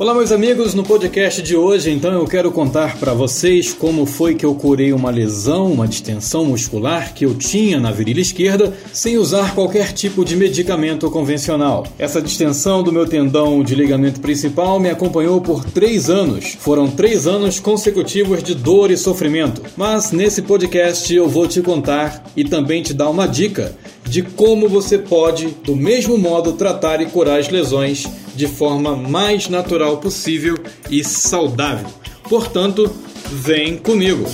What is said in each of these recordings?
Olá, meus amigos, no podcast de hoje, então eu quero contar para vocês como foi que eu curei uma lesão, uma distensão muscular que eu tinha na virilha esquerda sem usar qualquer tipo de medicamento convencional. Essa distensão do meu tendão de ligamento principal me acompanhou por três anos. Foram três anos consecutivos de dor e sofrimento. Mas nesse podcast eu vou te contar e também te dar uma dica de como você pode, do mesmo modo, tratar e curar as lesões de forma mais natural possível e saudável. Portanto, vem comigo!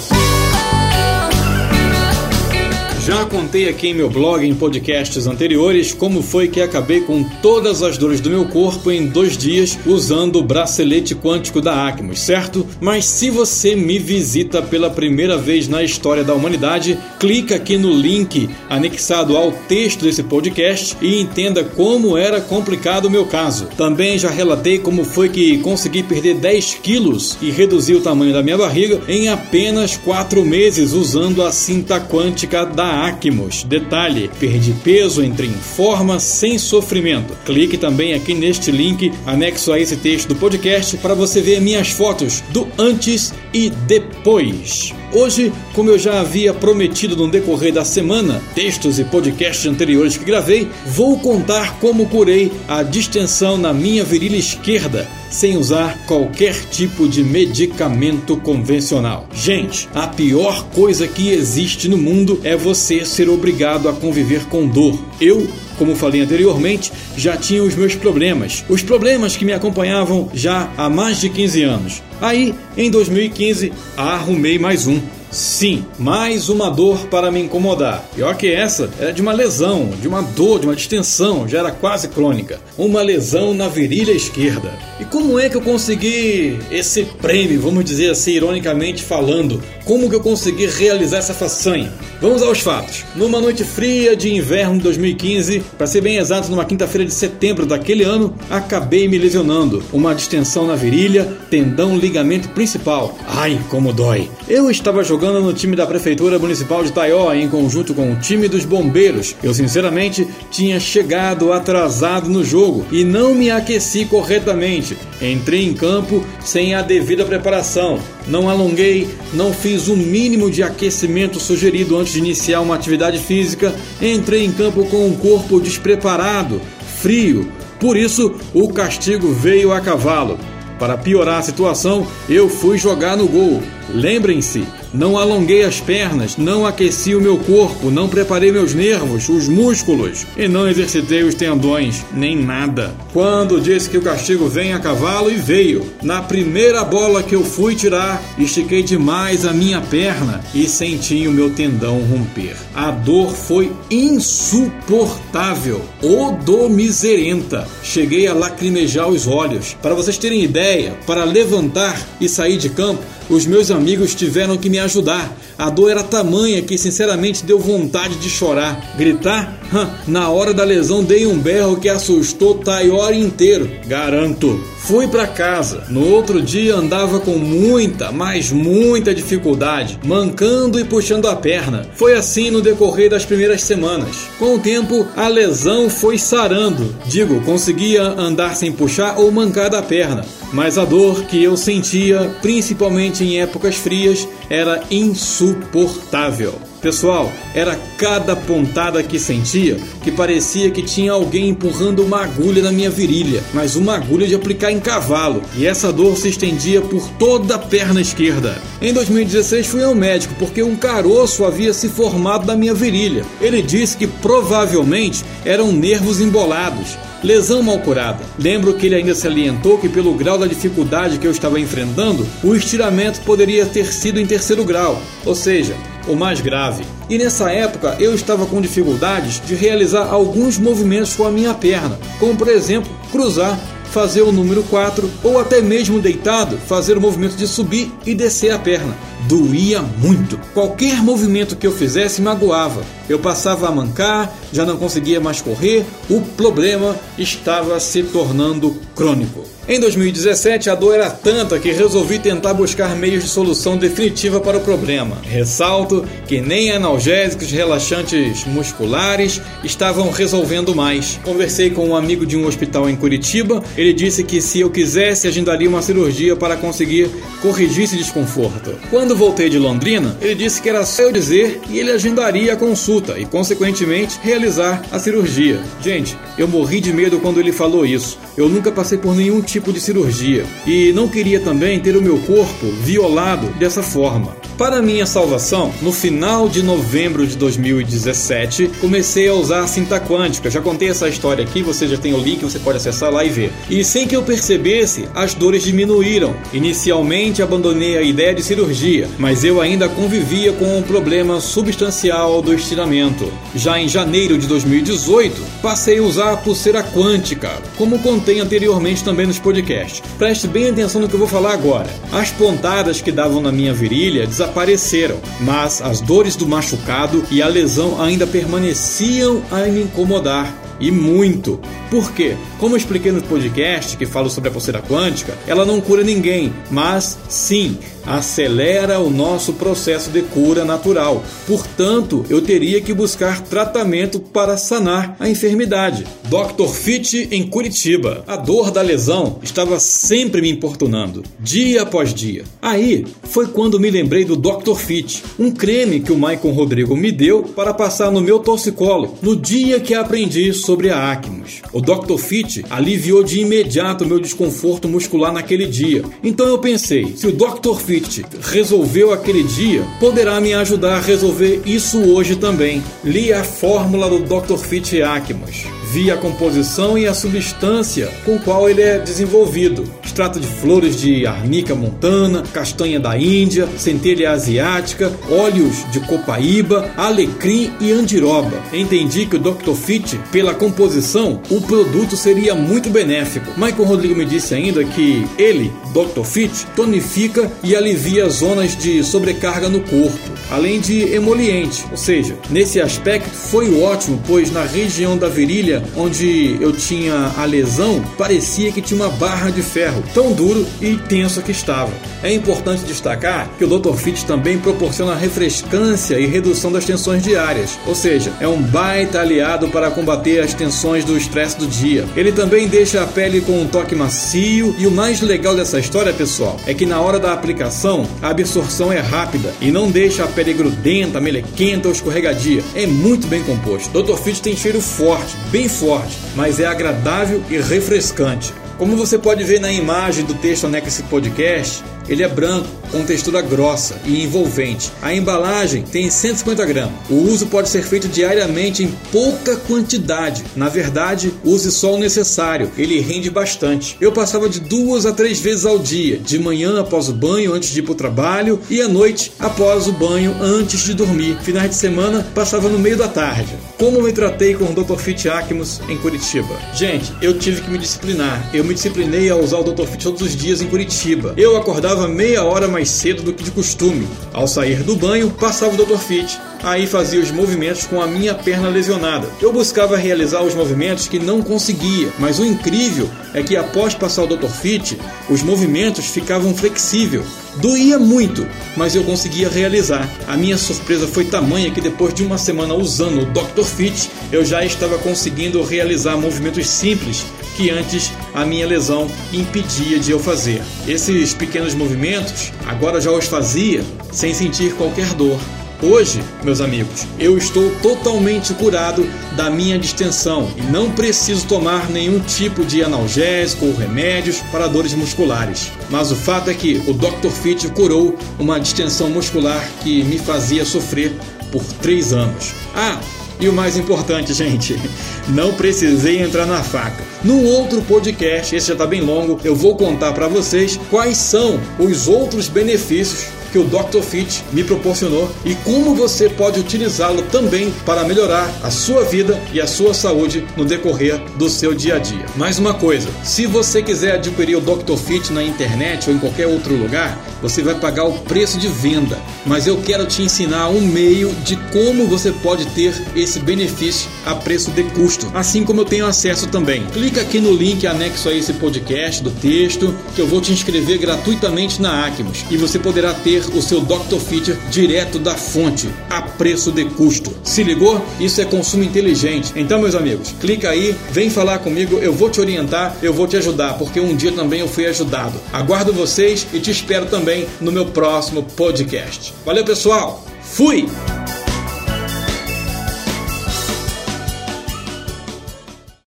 Já contei aqui em meu blog em podcasts anteriores como foi que acabei com todas as dores do meu corpo em dois dias usando o bracelete quântico da Acmos, certo? Mas se você me visita pela primeira vez na história da humanidade, clica aqui no link anexado ao texto desse podcast e entenda como era complicado o meu caso. Também já relatei como foi que consegui perder 10 quilos e reduzir o tamanho da minha barriga em apenas 4 meses usando a cinta quântica da Acmos. Detalhe: perdi peso, entrei em forma, sem sofrimento. Clique também aqui neste link anexo a esse texto do podcast para você ver minhas fotos do antes e depois. Hoje, como eu já havia prometido no decorrer da semana, textos e podcasts anteriores que gravei, vou contar como curei a distensão na minha virilha esquerda sem usar qualquer tipo de medicamento convencional. Gente, a pior coisa que existe no mundo é você ser obrigado a conviver com dor. Eu como falei anteriormente, já tinha os meus problemas. Os problemas que me acompanhavam já há mais de 15 anos. Aí, em 2015, arrumei mais um. Sim, mais uma dor para me incomodar. Pior que essa, era de uma lesão, de uma dor, de uma distensão, já era quase crônica. Uma lesão na virilha esquerda. E como é que eu consegui esse prêmio, vamos dizer assim, ironicamente falando? Como que eu consegui realizar essa façanha? Vamos aos fatos. Numa noite fria de inverno de 2015, para ser bem exato, numa quinta-feira de setembro daquele ano, acabei me lesionando. Uma distensão na virilha, tendão, ligamento principal. Ai, como dói! Eu estava jogando no time da Prefeitura Municipal de Taió em conjunto com o time dos bombeiros. Eu, sinceramente, tinha chegado atrasado no jogo e não me aqueci corretamente. Entrei em campo sem a devida preparação. Não alonguei, não fiz o mínimo de aquecimento sugerido antes de iniciar uma atividade física. Entrei em campo com um corpo despreparado, frio. Por isso, o castigo veio a cavalo. Para piorar a situação, eu fui jogar no gol. Lembrem-se, não alonguei as pernas, não aqueci o meu corpo, não preparei meus nervos, os músculos e não exercitei os tendões, nem nada. Quando disse que o castigo vem a cavalo e veio, na primeira bola que eu fui tirar, estiquei demais a minha perna e senti o meu tendão romper. A dor foi insuportável, odomiserenta. Cheguei a lacrimejar os olhos. Para vocês terem ideia, para levantar e sair de campo, os meus amigos tiveram que me ajudar. A dor era tamanha que, sinceramente, deu vontade de chorar. Gritar? Na hora da lesão, dei um berro que assustou Taiori inteiro. Garanto. Fui para casa. No outro dia andava com muita, mas muita dificuldade, mancando e puxando a perna. Foi assim no decorrer das primeiras semanas. Com o tempo, a lesão foi sarando. Digo, conseguia andar sem puxar ou mancar da perna, mas a dor que eu sentia, principalmente em épocas frias, era insuportável. Pessoal, era cada pontada que sentia que parecia que tinha alguém empurrando uma agulha na minha virilha, mas uma agulha de aplicar em cavalo, e essa dor se estendia por toda a perna esquerda. Em 2016 fui ao médico porque um caroço havia se formado na minha virilha. Ele disse que provavelmente eram nervos embolados. Lesão mal curada. Lembro que ele ainda salientou que, pelo grau da dificuldade que eu estava enfrentando, o estiramento poderia ter sido em terceiro grau, ou seja, o mais grave. E nessa época eu estava com dificuldades de realizar alguns movimentos com a minha perna, como por exemplo cruzar, fazer o número 4 ou até mesmo deitado fazer o movimento de subir e descer a perna. Doía muito. Qualquer movimento que eu fizesse magoava. Eu passava a mancar, já não conseguia mais correr, o problema estava se tornando crônico. Em 2017, a dor era tanta que resolvi tentar buscar meios de solução definitiva para o problema. Ressalto que nem analgésicos relaxantes musculares estavam resolvendo mais. Conversei com um amigo de um hospital em Curitiba, Ele disse que se eu quisesse, agendaria uma cirurgia para conseguir corrigir esse desconforto. Quando voltei de Londrina, ele disse que era só eu dizer e ele agendaria a consulta e, consequentemente, realizar a cirurgia. Gente, eu morri de medo quando ele falou isso. Eu nunca passei por nenhum tipo de cirurgia e não queria também ter o meu corpo violado dessa forma. Para minha salvação, no final de novembro de 2017, comecei a usar cinta quântica. Já contei essa história aqui, você já tem o link, você pode acessar lá e ver. E sem que eu percebesse, as dores diminuíram. Inicialmente abandonei a ideia de cirurgia, mas eu ainda convivia com um problema substancial do estiramento. Já em janeiro de 2018, passei a usar a pulseira quântica, como contei anteriormente também nos podcasts. Preste bem atenção no que eu vou falar agora. As pontadas que davam na minha virilha desapareceram, mas as dores do machucado e a lesão ainda permaneciam a me incomodar e muito. Por quê? Como eu expliquei no podcast que falo sobre a pulseira quântica, ela não cura ninguém, mas sim acelera o nosso processo de cura natural. Portanto, eu teria que buscar tratamento para sanar a enfermidade. Dr. Fit em Curitiba. A dor da lesão estava sempre me importunando, dia após dia. Aí foi quando me lembrei do Dr. Fit, um creme que o Maicon Rodrigo me deu para passar no meu torcicolo no dia que aprendi sobre a Acmos. O Dr. Fit aliviou de imediato meu desconforto muscular naquele dia. Então eu pensei, se o Dr. Fit resolveu aquele dia, poderá me ajudar a resolver isso hoje também. Li a fórmula do Dr. Fit Acmos vi a composição e a substância com qual ele é desenvolvido. Extrato de flores de arnica montana, castanha da Índia, centelha asiática, óleos de copaíba, alecrim e andiroba. Entendi que o Dr. Fit, pela composição, o produto seria muito benéfico. Michael Rodrigo me disse ainda que ele, Dr. Fit, tonifica e alivia zonas de sobrecarga no corpo, além de emoliente, ou seja, nesse aspecto foi ótimo, pois na região da virilha onde eu tinha a lesão, parecia que tinha uma barra de ferro, tão duro e tenso que estava. É importante destacar que o Dr. Fit também proporciona refrescância e redução das tensões diárias, ou seja, é um baita aliado para combater as tensões do estresse do dia. Ele também deixa a pele com um toque macio e o mais legal dessa história, pessoal, é que na hora da aplicação a absorção é rápida e não deixa a pele grudenta, melequenta ou escorregadia. É muito bem composto. Dr. Fit tem cheiro forte, bem forte, mas é agradável e refrescante. Como você pode ver na imagem do texto anexo esse podcast, ele é branco, com textura grossa e envolvente. A embalagem tem 150 gramas. O uso pode ser feito diariamente em pouca quantidade. Na verdade, use só o necessário. Ele rende bastante. Eu passava de duas a três vezes ao dia, de manhã após o banho antes de ir para o trabalho e à noite após o banho antes de dormir. Finais de semana passava no meio da tarde. Como me tratei com o Dr. Fit Acmos em Curitiba? Gente, eu tive que me disciplinar. Eu me disciplinei a usar o Dr. Fit todos os dias em Curitiba. Eu acordava meia hora mais cedo do que de costume. Ao sair do banho, passava o Dr. Fit. Aí fazia os movimentos com a minha perna lesionada. Eu buscava realizar os movimentos que não conseguia, mas o incrível é que após passar o Dr. Fit, os movimentos ficavam flexíveis. Doía muito, mas eu conseguia realizar. A minha surpresa foi tamanha que depois de uma semana usando o Dr. Fit, eu já estava conseguindo realizar movimentos simples que antes a minha lesão impedia de eu fazer. Esses pequenos movimentos agora já os fazia sem sentir qualquer dor. Hoje, meus amigos, eu estou totalmente curado da minha distensão e não preciso tomar nenhum tipo de analgésico ou remédios para dores musculares. Mas o fato é que o Dr. Fit curou uma distensão muscular que me fazia sofrer por três anos. Ah, e o mais importante, gente, não precisei entrar na faca. No outro podcast, esse já está bem longo, eu vou contar para vocês quais são os outros benefícios que o Dr. Fit me proporcionou e como você pode utilizá-lo também para melhorar a sua vida e a sua saúde no decorrer do seu dia a dia. Mais uma coisa, se você quiser adquirir o Dr. Fit na internet ou em qualquer outro lugar, você vai pagar o preço de venda, mas eu quero te ensinar um meio de como você pode ter esse benefício a preço de custo, assim como eu tenho acesso também. Clica aqui no link anexo a esse podcast do texto, que eu vou te inscrever gratuitamente na Acmos e você poderá ter o seu Dr. Fit direto da fonte, a preço de custo. Se ligou? Isso é consumo inteligente. Então, meus amigos, clica aí, vem falar comigo, eu vou te orientar, eu vou te ajudar, porque um dia também eu fui ajudado. Aguardo vocês e te espero também no meu próximo podcast. Valeu, pessoal! Fui!